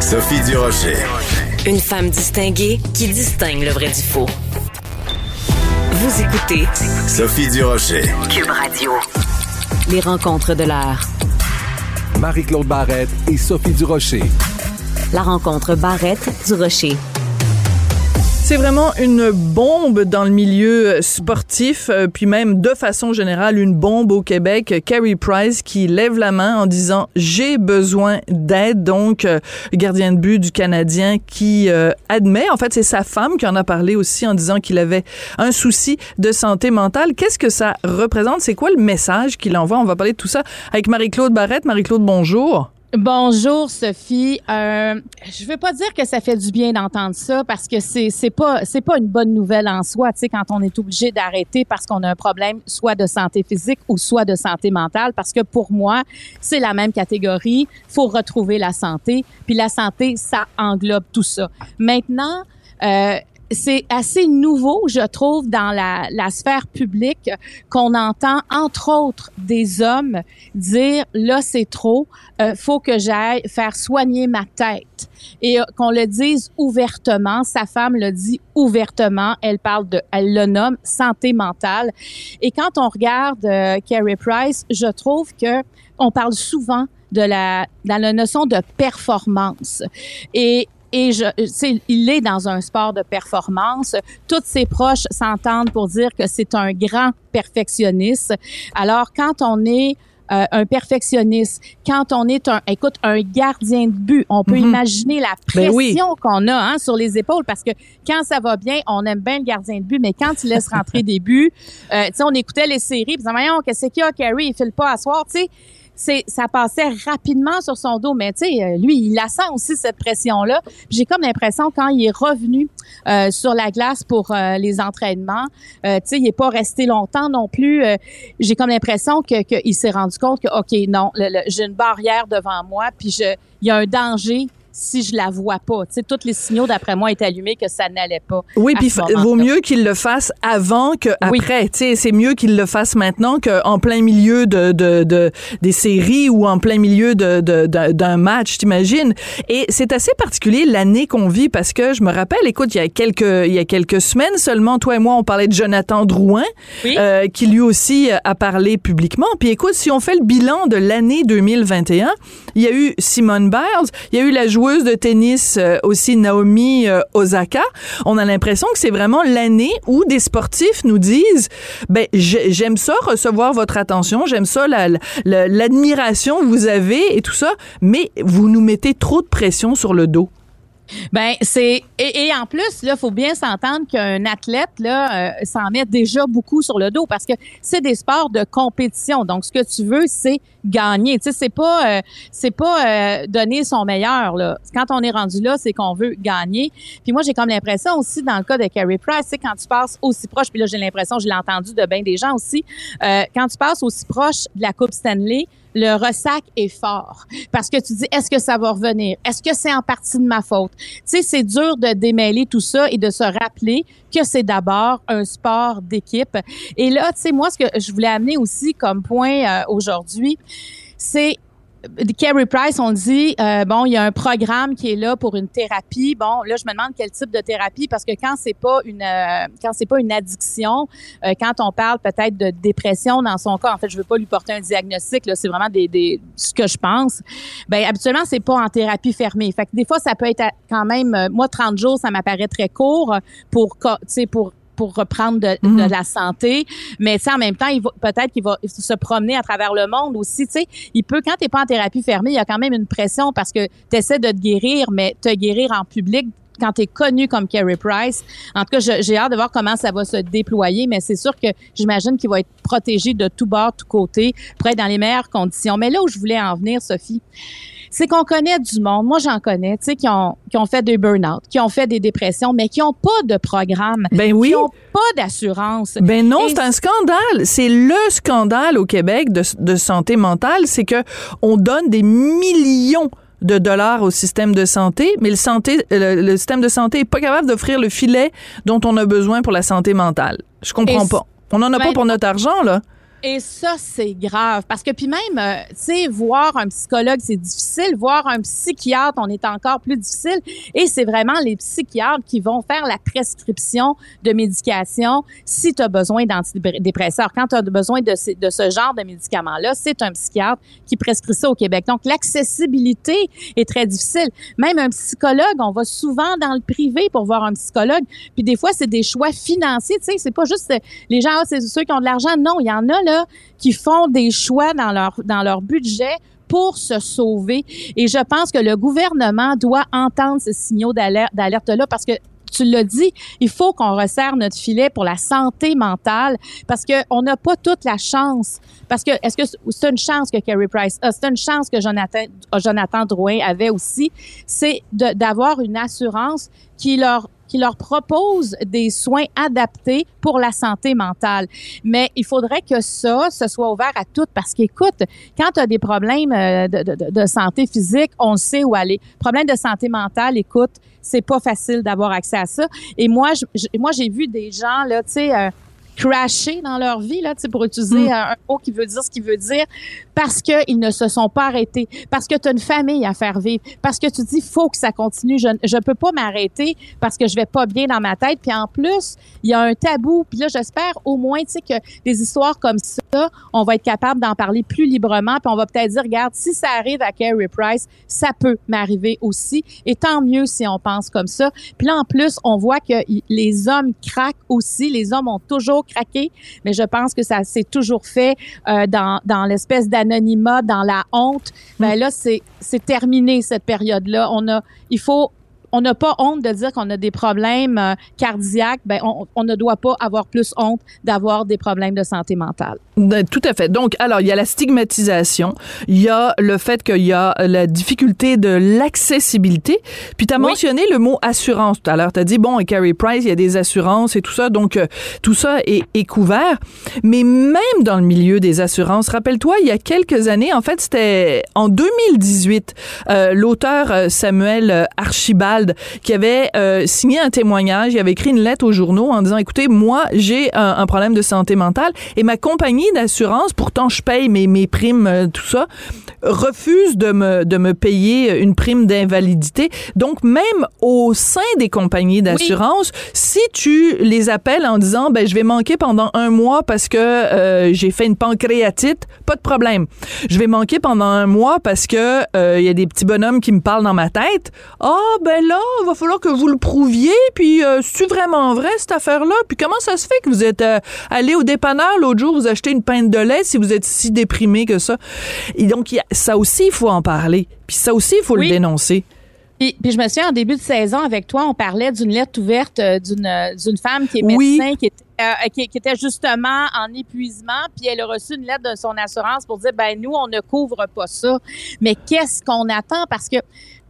Sophie Durocher. Une femme distinguée qui distingue le vrai du faux. Vous écoutez Sophie Durocher. Cube Radio. Les rencontres de l'heure. Marie-Claude Barrette et Sophie Durocher. La rencontre Barrette du Rocher. C'est vraiment une bombe dans le milieu sportif, euh, puis même de façon générale, une bombe au Québec. Carrie Price qui lève la main en disant j'ai besoin d'aide. Donc, euh, gardien de but du Canadien qui euh, admet, en fait, c'est sa femme qui en a parlé aussi en disant qu'il avait un souci de santé mentale. Qu'est-ce que ça représente? C'est quoi le message qu'il envoie? On va parler de tout ça avec Marie-Claude Barrette. Marie-Claude, bonjour. Bonjour Sophie. Euh, je veux pas dire que ça fait du bien d'entendre ça parce que c'est c'est pas c'est pas une bonne nouvelle en soi, tu sais quand on est obligé d'arrêter parce qu'on a un problème soit de santé physique ou soit de santé mentale parce que pour moi, c'est la même catégorie, faut retrouver la santé, puis la santé ça englobe tout ça. Maintenant euh, c'est assez nouveau, je trouve, dans la, la sphère publique qu'on entend, entre autres, des hommes dire là c'est trop, euh, faut que j'aille faire soigner ma tête et euh, qu'on le dise ouvertement. Sa femme le dit ouvertement. Elle parle de, elle le nomme santé mentale. Et quand on regarde euh, Carrie Price, je trouve que on parle souvent de la dans la notion de performance et et je, il est dans un sport de performance. Toutes ses proches s'entendent pour dire que c'est un grand perfectionniste. Alors, quand on est euh, un perfectionniste, quand on est un, écoute, un gardien de but, on peut Mhm. imaginer la Ben pression oui. qu'on a hein, sur les épaules parce que quand ça va bien, on aime bien le gardien de but, mais quand il laisse rentrer des buts, euh, tu sais, on écoutait les séries, puis on disait, voyons, qu'est-ce qu'il y a, Carrie, il file pas à soir, tu sais. C'est, ça passait rapidement sur son dos, mais tu sais, euh, lui, il la sent aussi cette pression-là. J'ai comme l'impression quand il est revenu euh, sur la glace pour euh, les entraînements, euh, tu sais, il est pas resté longtemps non plus. euh, j'ai comme l'impression que qu'il s'est rendu compte que ok, non, j'ai une barrière devant moi, puis je, il y a un danger si je la vois pas. Tu sais, tous les signaux d'après moi étaient allumés que ça n'allait pas. Oui, puis vaut mieux qu'il le fasse avant que Oui. après. Tu sais, c'est mieux qu'il le fasse maintenant qu'en plein milieu de, de, de- des séries ou en plein milieu de, de- d'un- match, t'imagines? Et c'est assez particulier l'année qu'on vit parce que je me rappelle, écoute, il y a quelques il y a quelques semaines seulement, toi et moi, on parlait de Jonathan Drouin, Oui. euh, qui lui aussi a parlé publiquement. Puis écoute, si on fait le bilan de l'année 2021, il y a eu Simone Biles, il y a eu la joueuse de tennis euh, aussi Naomi euh, Osaka. On a l'impression que c'est vraiment l'année où des sportifs nous disent ben j'ai- j'aime ça recevoir votre attention, j'aime ça la- la- l'admiration que vous avez et tout ça, mais vous nous mettez trop de pression sur le dos. Ben c'est et, et en plus là, faut bien s'entendre qu'un athlète là euh, s'en met déjà beaucoup sur le dos parce que c'est des sports de compétition. Donc ce que tu veux, c'est gagner. Tu sais, c'est pas euh, c'est pas euh, donner son meilleur là. Quand on est rendu là, c'est qu'on veut gagner. Puis moi, j'ai comme l'impression aussi dans le cas de Carey Price, sais, quand tu passes aussi proche, puis là j'ai l'impression, je l'ai entendu de bien des gens aussi, euh, quand tu passes aussi proche de la Coupe Stanley, le ressac est fort. Parce que tu dis est-ce que ça va revenir? Est-ce que c'est en partie de ma faute? Tu sais, c'est dur de démêler tout ça et de se rappeler que c'est d'abord un sport d'équipe. Et là, tu sais, moi, ce que je voulais amener aussi comme point euh, aujourd'hui, c'est Carrie Price, on dit, euh, bon, il y a un programme qui est là pour une thérapie. Bon, là, je me demande quel type de thérapie, parce que quand c'est pas une, euh, quand c'est pas une addiction, euh, quand on parle peut-être de dépression dans son cas, en fait, je veux pas lui porter un diagnostic, là, c'est vraiment des, ce que je pense. Ben, habituellement, c'est pas en thérapie fermée. Fait que des fois, ça peut être quand même, moi, 30 jours, ça m'apparaît très court pour, tu sais, pour pour reprendre de, Mhm. la santé. Mais en même temps, il va peut-être qu'il va se promener à travers le monde aussi. Tu sais, il peut quand t'es pas en thérapie fermée, il y a quand même une pression parce que tu essaies de te guérir, mais te guérir en public quand tu es connu comme Carrie Price. En tout cas, je- j'ai hâte de voir comment ça va se déployer, mais c'est sûr que j'imagine qu'il va être protégé de tout bord, tout côté, pour être dans les meilleures conditions. Mais là où je voulais en venir, Sophie, c'est qu'on connaît du monde, moi j'en connais, tu sais, qui ont, qui ont fait des burn-out, qui ont fait des dépressions, mais qui n'ont pas de programme, Ben oui. qui n'ont pas d'assurance. Ben non, c'est un scandale. C'est le scandale au Québec de, de santé mentale, c'est que on donne des millions de dollars au système de santé, mais le, santé, le, le système de santé est pas capable d'offrir le filet dont on a besoin pour la santé mentale. Je comprends Et pas. On en a ben pas pour notre argent, là. Et ça, c'est grave. Parce que puis même, euh, tu sais, voir un psychologue, c'est difficile. Voir un psychiatre, on est encore plus difficile. Et c'est vraiment les psychiatres qui vont faire la prescription de médication si tu as besoin d'antidépresseurs. Quand tu as besoin de, ce- genre de médicaments-là, c'est un psychiatre qui prescrit ça au Québec. Donc, l'accessibilité est très difficile. Même un psychologue, on va souvent dans le privé pour voir un psychologue. Puis des fois, c'est des choix financiers. Tu sais, c'est pas juste euh, les gens, ah, c'est ceux qui ont de l'argent. Non, il y en a là qui font des choix dans leur dans leur budget pour se sauver. Et je pense que le gouvernement doit entendre ces signaux d'alerte d'alerte-là parce que tu l'as dit, il faut qu'on resserre notre filet pour la santé mentale parce que on n'a pas toute la chance. Parce que est-ce que c'est une chance que Carrie Price a, c'est une chance que Jonathan, Jonathan Drouin avait aussi, c'est d'avoir une assurance qui leur qui leur propose des soins adaptés pour la santé mentale. Mais il faudrait que ça, ce soit ouvert à toutes parce qu'écoute, quand tu as des problèmes euh, de, santé physique, on sait où aller. Problème de santé mentale, écoute, c'est pas facile d'avoir accès à ça. Et moi, moi j'ai vu des gens là, tu sais. Euh, crasher dans leur vie là, pour utiliser Mm. un, un mot qui veut dire ce qu'il veut dire parce que ils ne se sont pas arrêtés, parce que tu as une famille à faire vivre, parce que tu dis faut que ça continue, je je peux pas m'arrêter parce que je vais pas bien dans ma tête, puis en plus, il y a un tabou, puis là j'espère au moins tu sais que des histoires comme ça, on va être capable d'en parler plus librement, puis on va peut-être dire regarde, si ça arrive à Carrie Price, ça peut m'arriver aussi. Et tant mieux si on pense comme ça. Puis là en plus, on voit que les hommes craquent aussi, les hommes ont toujours craqué, mais je pense que ça s'est toujours fait euh, dans, dans l'espèce d'anonymat, dans la honte. Ben là, c'est c'est terminé cette période-là. On a, il faut, on n'a pas honte de dire qu'on a des problèmes euh, cardiaques. Ben on, on ne doit pas avoir plus honte d'avoir des problèmes de santé mentale. Ben, Tout à fait. Donc, alors, il y a la stigmatisation, il y a le fait qu'il y a la difficulté de l'accessibilité. Puis, tu as Oui. mentionné le mot assurance tout à l'heure. Tu as dit, bon, et Carrie Price, il y a des assurances et tout ça. Donc, euh, tout ça est, est couvert. Mais même dans le milieu des assurances, rappelle-toi, il y a quelques années, en fait, c'était en 2018, euh, l'auteur euh, Samuel euh, Qui avait euh, signé un témoignage, il avait écrit une lettre aux journaux en disant, écoutez, moi, j'ai un, un problème de santé mentale et ma compagnie d'assurance, pourtant je paye mes, mes primes, euh, tout ça, refuse de me, de me payer une prime d'invalidité. Donc, même au sein des compagnies d'assurance, si tu les appelles en disant, ben, je vais manquer pendant un mois parce que euh, j'ai fait une pancréatite, pas de problème. Je vais manquer pendant un mois parce que euh, il y a des petits bonhommes qui me parlent dans ma tête. Ah, ben là, il va falloir que vous le prouviez, puis euh, c'est vraiment vrai cette affaire-là? Puis comment ça se fait que vous êtes euh, allé au dépanneur l'autre jour, vous achetez une pinte de lait si vous êtes si déprimé que ça? Et donc, il y a- ça aussi, il faut en parler. Puis ça aussi, il faut Oui. le dénoncer. Puis, puis je me souviens en début de saison avec toi, on parlait d'une lettre ouverte euh, d'une euh, d'une femme qui est Oui. médecin, qui était euh, qui, qui était justement en épuisement, puis elle a reçu une lettre de son assurance pour dire ben nous on ne couvre pas ça. Mais qu'est-ce qu'on attend? Parce que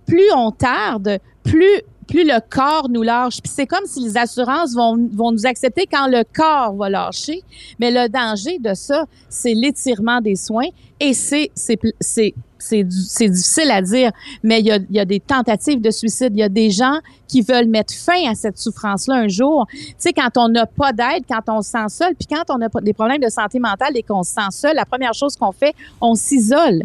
plus on tarde, plus plus le corps nous lâche. Puis c'est comme si les assurances vont, vont nous accepter quand le corps va lâcher. Mais le danger de ça, c'est l'étirement des soins et c'est c'est c'est c'est difficile à dire, mais il y a, il y a des tentatives de suicide. Il y a des gens qui veulent mettre fin à cette souffrance-là un jour. Tu sais, quand on n'a pas d'aide, quand on se sent seul, puis quand on a des problèmes de santé mentale et qu'on se sent seul, la première chose qu'on fait, on s'isole.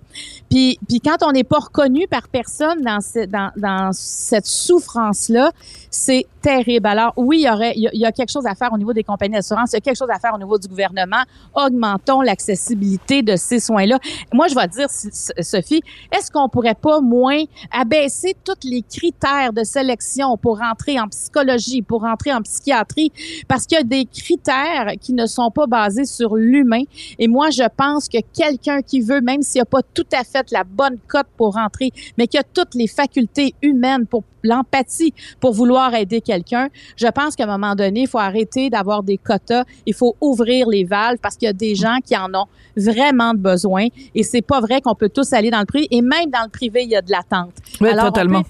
Puis, puis quand on n'est pas reconnu par personne dans, ce, dans, dans cette souffrance-là, c'est terrible. Alors oui, il y aurait, il y a quelque chose à faire au niveau des compagnies d'assurance, il y a quelque chose à faire au niveau du gouvernement. Augmentons l'accessibilité de ces soins-là. Moi, je vais dire, Sophie, est-ce qu'on pourrait pas moins abaisser tous les critères de sélection pour rentrer en psychologie, pour rentrer en psychiatrie, parce qu'il y a des critères qui ne sont pas basés sur l'humain. Et moi, je pense que quelqu'un qui veut, même s'il n'a pas tout à fait la bonne cote pour rentrer, mais qui a toutes les facultés humaines pour l'empathie pour vouloir aider quelqu'un. Je pense qu'à un moment donné, il faut arrêter d'avoir des quotas. Il faut ouvrir les valves parce qu'il y a des gens qui en ont vraiment besoin. Et c'est pas vrai qu'on peut tous aller dans le. Et même dans le privé, il y a de l'attente. Oui, totalement.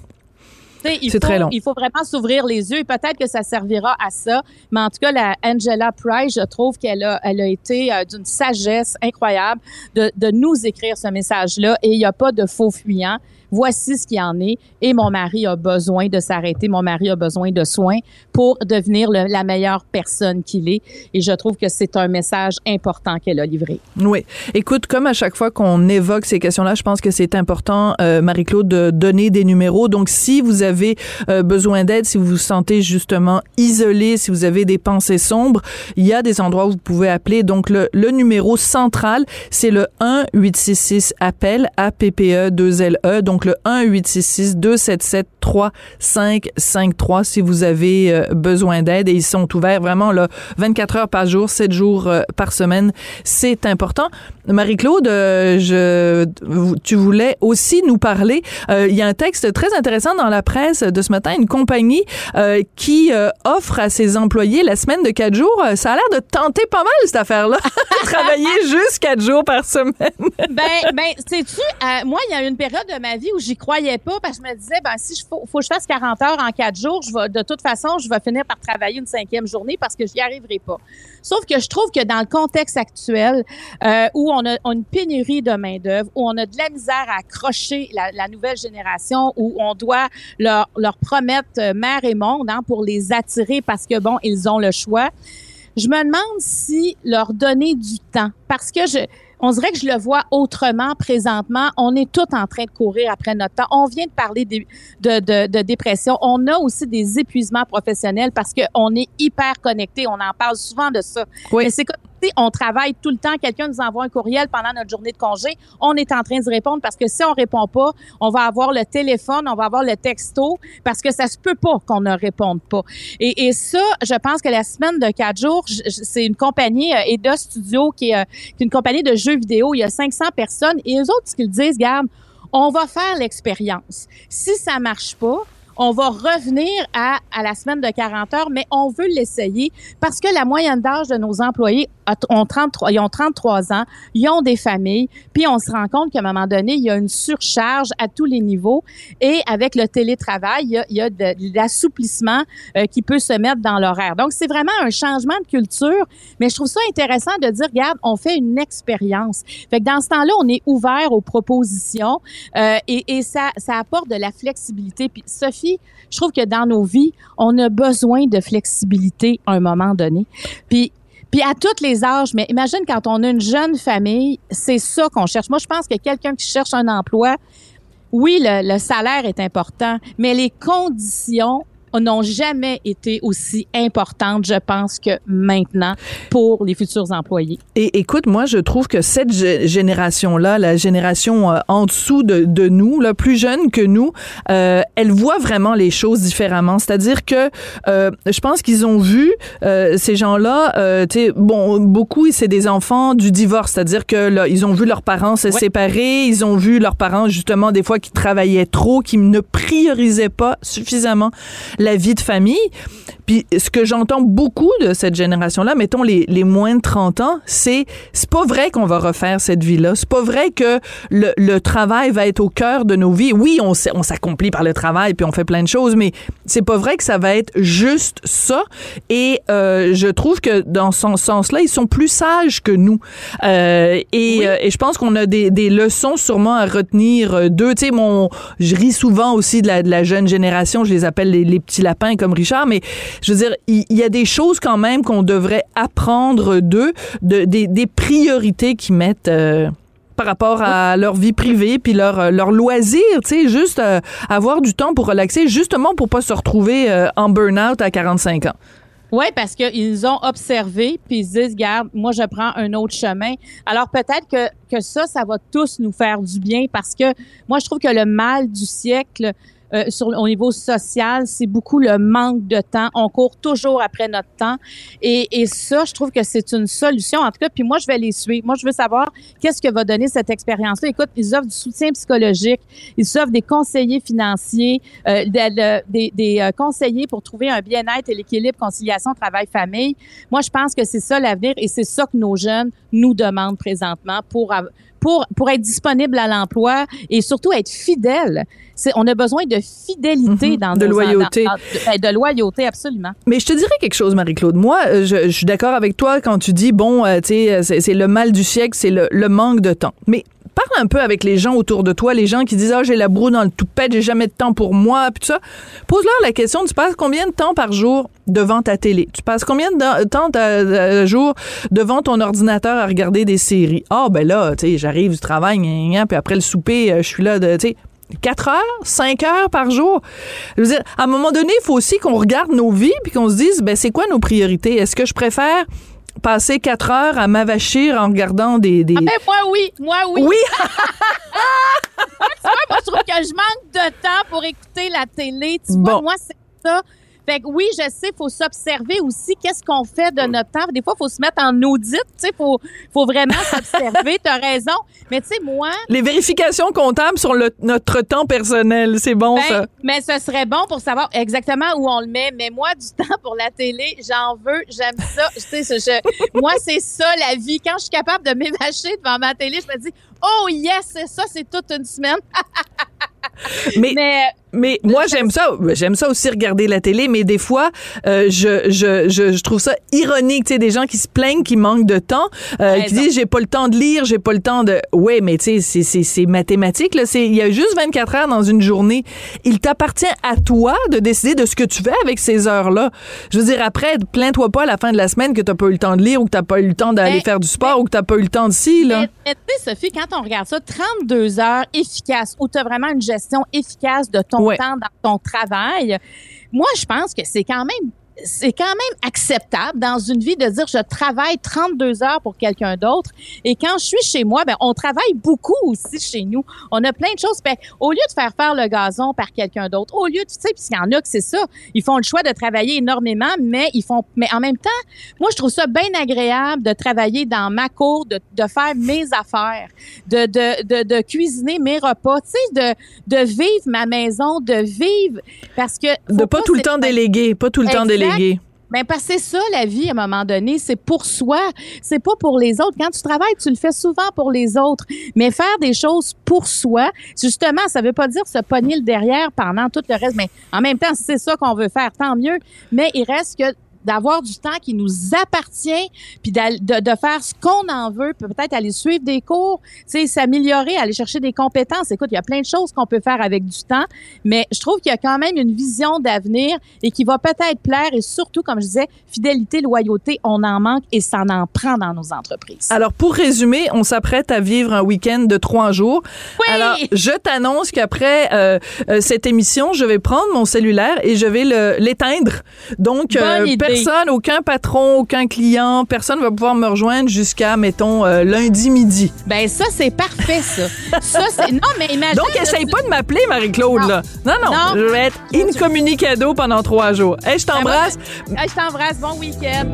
C'est très long. Il faut vraiment s'ouvrir les yeux. Peut-être que ça servira à ça. Mais en tout cas, la Angela Price, je trouve qu'elle a, elle a été euh, d'une sagesse incroyable de, de nous écrire ce message-là. Et il n'y a pas de faux fuyants voici ce qu'il en est et mon mari a besoin de s'arrêter, mon mari a besoin de soins pour devenir la meilleure personne qu'il est. Et je trouve que c'est un message important qu'elle a livré. Oui. Écoute, comme à chaque fois qu'on évoque ces questions-là, je pense que c'est important, euh, Marie-Claude, de donner des numéros. Donc, si vous avez euh, besoin d'aide, si vous vous sentez justement isolé, si vous avez des pensées sombres, il y a des endroits où vous pouvez appeler. Donc, le, le numéro central, c'est le 1-866-APPEL, A-P-P-E-2-L-E. Donc, donc le 1 866 277 3553 si vous avez euh, besoin d'aide et ils sont ouverts vraiment là 24 heures par jour, 7 jours euh, par semaine. C'est important. Marie-Claude, euh, je tu voulais aussi nous parler il y a un texte très intéressant dans la presse de ce matin, une compagnie qui offre à ses employés la semaine de 4 jours. Ça a l'air de tenter pas mal cette affaire-là. Travailler juste 4 jours par semaine. ben ben sais-tu moi il y a une période de ma vie où j'y croyais pas parce que je me disais, ben, si je faut, faut que je fasse 40 heures en quatre jours, je vais, de toute façon, je vais finir par travailler une cinquième journée parce que j'y arriverai pas. Sauf que je trouve que dans le contexte actuel, euh, où on a, une pénurie de main-d'œuvre, où on a de la misère à accrocher la, nouvelle génération, où on doit leur, leur promettre euh, mère et monde hein, pour les attirer parce que, bon, ils ont le choix. Je me demande si leur donner du temps, parce que je, on dirait que je le vois autrement présentement. On est tout en train de courir après notre temps. On vient de parler de, de, de, dépression. On a aussi des épuisements professionnels parce qu'on est hyper connecté. On en parle souvent de ça. Oui. Mais c'est on travaille tout le temps, quelqu'un nous envoie un courriel pendant notre journée de congé, on est en train de répondre parce que si on répond pas, on va avoir le téléphone, on va avoir le texto parce que ça se peut pas qu'on ne réponde pas. Et, et ça, je pense que la semaine de quatre jours, c'est une compagnie euh, Eda Studio qui est, euh, qui est une compagnie de jeux vidéo. Il y a 500 personnes et eux autres, ce qu'ils disent, garde, on va faire l'expérience. Si ça marche pas, on va revenir à, à la semaine de 40 heures, mais on veut l'essayer parce que la moyenne d'âge de nos employés ont 33, ils ont 33 ans, ils ont des familles, puis on se rend compte qu'à un moment donné, il y a une surcharge à tous les niveaux et avec le télétravail, il y a, il y a de, l'assouplissement euh, qui peut se mettre dans l'horaire. Donc, c'est vraiment un changement de culture, mais je trouve ça intéressant de dire, regarde, on fait une expérience. Fait que dans ce temps-là, on est ouvert aux propositions euh, et, et ça, ça apporte de la flexibilité. Puis, Sophie, je trouve que dans nos vies, on a besoin de flexibilité à un moment donné. Puis puis à tous les âges, mais imagine quand on a une jeune famille, c'est ça qu'on cherche. Moi, je pense que quelqu'un qui cherche un emploi, oui, le, le, salaire est important, mais les conditions n'ont jamais été aussi importantes, je pense, que maintenant pour les futurs employés. Et écoute, moi, je trouve que cette génération-là, la génération euh, en dessous de, de, nous, là, plus jeune que nous, euh, elle voit vraiment les choses différemment. C'est-à-dire que euh, je pense qu'ils ont vu ces gens-là, tu sais, bon, beaucoup, c'est des enfants du divorce, c'est-à-dire que là, ils ont vu leurs parents se séparer, ils ont vu leurs parents justement des fois qui travaillaient trop, qui ne priorisaient pas suffisamment la vie de famille. Puis ce que j'entends beaucoup de cette génération-là, mettons les, les moins de 30 ans, c'est c'est pas vrai qu'on va refaire cette vie-là. C'est pas vrai que le, le travail va être au cœur de nos vies. Oui, on, on s'accomplit par le travail puis on fait plein de choses, mais c'est pas vrai que ça va être juste ça. Et euh, je trouve que dans ce sens-là, ils sont plus sages que nous. Euh, et, euh, et je pense qu'on a des, des leçons sûrement à retenir euh, d'eux. Tu sais, mon, je ris souvent aussi de la, de la jeune génération. Je les appelle les, les petits lapins comme Richard, mais je veux dire, il y, a des choses quand même qu'on devrait apprendre d'eux, de, des, des priorités qu'ils mettent. euh, par rapport à leur vie privée puis leur euh, leur loisir, tu sais, juste euh, avoir du temps pour relaxer, justement pour pas se retrouver euh, en burn-out à 45 ans. Oui, parce qu'ils ont observé, puis ils se disent, regarde, moi, je prends un autre chemin. Alors, peut-être que, que ça, ça va tous nous faire du bien parce que moi, je trouve que le mal du siècle, euh, sur, au niveau social, c'est beaucoup le manque de temps. On court toujours après notre temps. Et, et ça, je trouve que c'est une solution. En tout cas, puis moi, je vais les suivre. Moi, je veux savoir qu'est-ce que va donner cette expérience-là. Écoute, ils offrent du soutien psychologique, ils offrent des conseillers financiers, euh, de- de- des, des euh, conseillers pour trouver un bien-être et l'équilibre conciliation travail-famille. Moi, je pense que c'est ça l'avenir et c'est ça que nos jeunes nous demandent présentement pour pour pour être disponible à l'emploi et surtout être fidèle. C'est on a besoin de fidélité Mhm, dans de nos- loyauté. dans- dans- de, de loyauté absolument. Mais je te dirais quelque chose, Marie-Claude. Moi, euh, je, je suis d'accord avec toi quand tu dis, bon, euh, tu sais, euh, c'est le mal du siècle, c'est le, le manque de temps. Mais parle un peu avec les gens autour de toi, les gens qui disent, ah, j'ai la broue dans le toupette, j'ai jamais de temps pour moi, puis tout ça. Pose-leur la question, tu passes combien de temps par jour? Devant ta télé? Tu passes combien de temps par jour devant ton ordinateur à regarder des séries? Ah, ben là, tu sais, j'arrive du travail, gna, gna, gna, puis après le souper, euh, je suis là, de, tu sais, 4 heures, 5 heures par jour? Je veux dire, à un moment donné, il faut aussi qu'on regarde nos vies puis qu'on se dise, ben, c'est quoi nos priorités? Est-ce que je préfère passer 4 heures à m'avachir en regardant des... des... Ah ben, moi oui, moi oui. oui, Tu vois, moi, je trouve que je manque de temps pour écouter la télé. Tu vois, moi, c'est ça. Fait que oui, je sais, il faut s'observer aussi qu'est-ce qu'on fait de notre temps. Des fois, il faut se mettre en audit, tu sais, faut, faut vraiment s'observer, t'as raison. Mais tu sais, moi, les vérifications comptables sur le- notre temps personnel, c'est bon ben, ça? mais ce serait bon pour savoir exactement où on le met. Mais moi, du temps pour la télé, j'en veux, j'aime ça. Je- moi, c'est ça la vie. Quand je suis capable de m'évacher devant ma télé, je me dis, oh yes, c'est ça, c'est toute une semaine. Mais, Mais mais moi j'aime ça, j'aime ça aussi regarder la télé, mais des fois euh, je, je, je, je trouve ça ironique, tu sais, des gens qui se plaignent, qui manquent de temps, euh, qui disent j'ai pas le temps de lire, j'ai pas le temps de, ouais, mais tu sais, c'est- c'est c'est mathématique là, c'est il y a juste 24 heures dans une journée. Il t'appartient à toi de décider de ce que tu fais avec ces heures là. Je veux dire après, plains-toi pas à la fin de la semaine que t'as pas eu le temps de lire ou que t'as pas eu le temps d'aller Mais- faire du sport ou que t'as pas eu le temps de ci là. Mais, mais tu sais, Sophie, quand on regarde ça, 32 heures efficaces, où tu as vraiment une gestion efficace de ton Ouais. temps dans ton travail, moi, je pense que c'est quand même c'est quand même acceptable dans une vie de dire je travaille 32 heures pour quelqu'un d'autre. Et quand je suis chez moi ben on travaille beaucoup aussi chez nous. On a plein de choses. Ben, au lieu de faire faire le gazon par quelqu'un d'autre au lieu de tu sais puisqu'il y en a que c'est ça. Ils font le choix de travailler énormément mais ils font mais en même temps moi je trouve ça bien agréable de travailler dans ma cour de, de faire mes affaires de, de, de, de cuisiner mes repas tu sais de, de vivre ma maison de vivre. Parce que De pas tout le temps déléguer, pas tout le temps Exact. Déléguer. ben parce que c'est ça la vie à un moment donné, c'est pour soi, c'est pas pour les autres. Quand tu travailles, tu le fais souvent pour les autres, mais faire des choses pour soi, justement, ça veut pas dire se pogner le derrière pendant tout le reste. Mais en même temps, si c'est ça qu'on veut faire, tant mieux. Mais il reste que d'avoir du temps qui nous appartient, puis de, de faire ce qu'on en veut, puis peut-être aller suivre des cours, tu sais, s'améliorer, aller chercher des compétences. Écoute, il y a plein de choses qu'on peut faire avec du temps, mais je trouve qu'il y a quand même une vision d'avenir et qui va peut-être plaire et surtout, comme je disais, fidélité, loyauté, on en manque et ça en prend dans nos entreprises. Alors, pour résumer, on s'apprête à vivre un week-end de trois jours. Oui! Alors, je t'annonce qu'après euh, euh, cette émission, je vais prendre mon cellulaire et je vais l'éteindre. Donc, Bonne idée. Personne, aucun patron, aucun client, personne va pouvoir me rejoindre jusqu'à, mettons, euh, lundi midi. Ben ça, c'est parfait, ça. ça, c'est... Non, mais imagine... Donc, essaye pas de m'appeler, Marie-Claude, Non. là. Non, non, Non. je vais être incommunicado pendant trois jours. Hey, je t'embrasse. Ah, je t'embrasse. Bon week-end.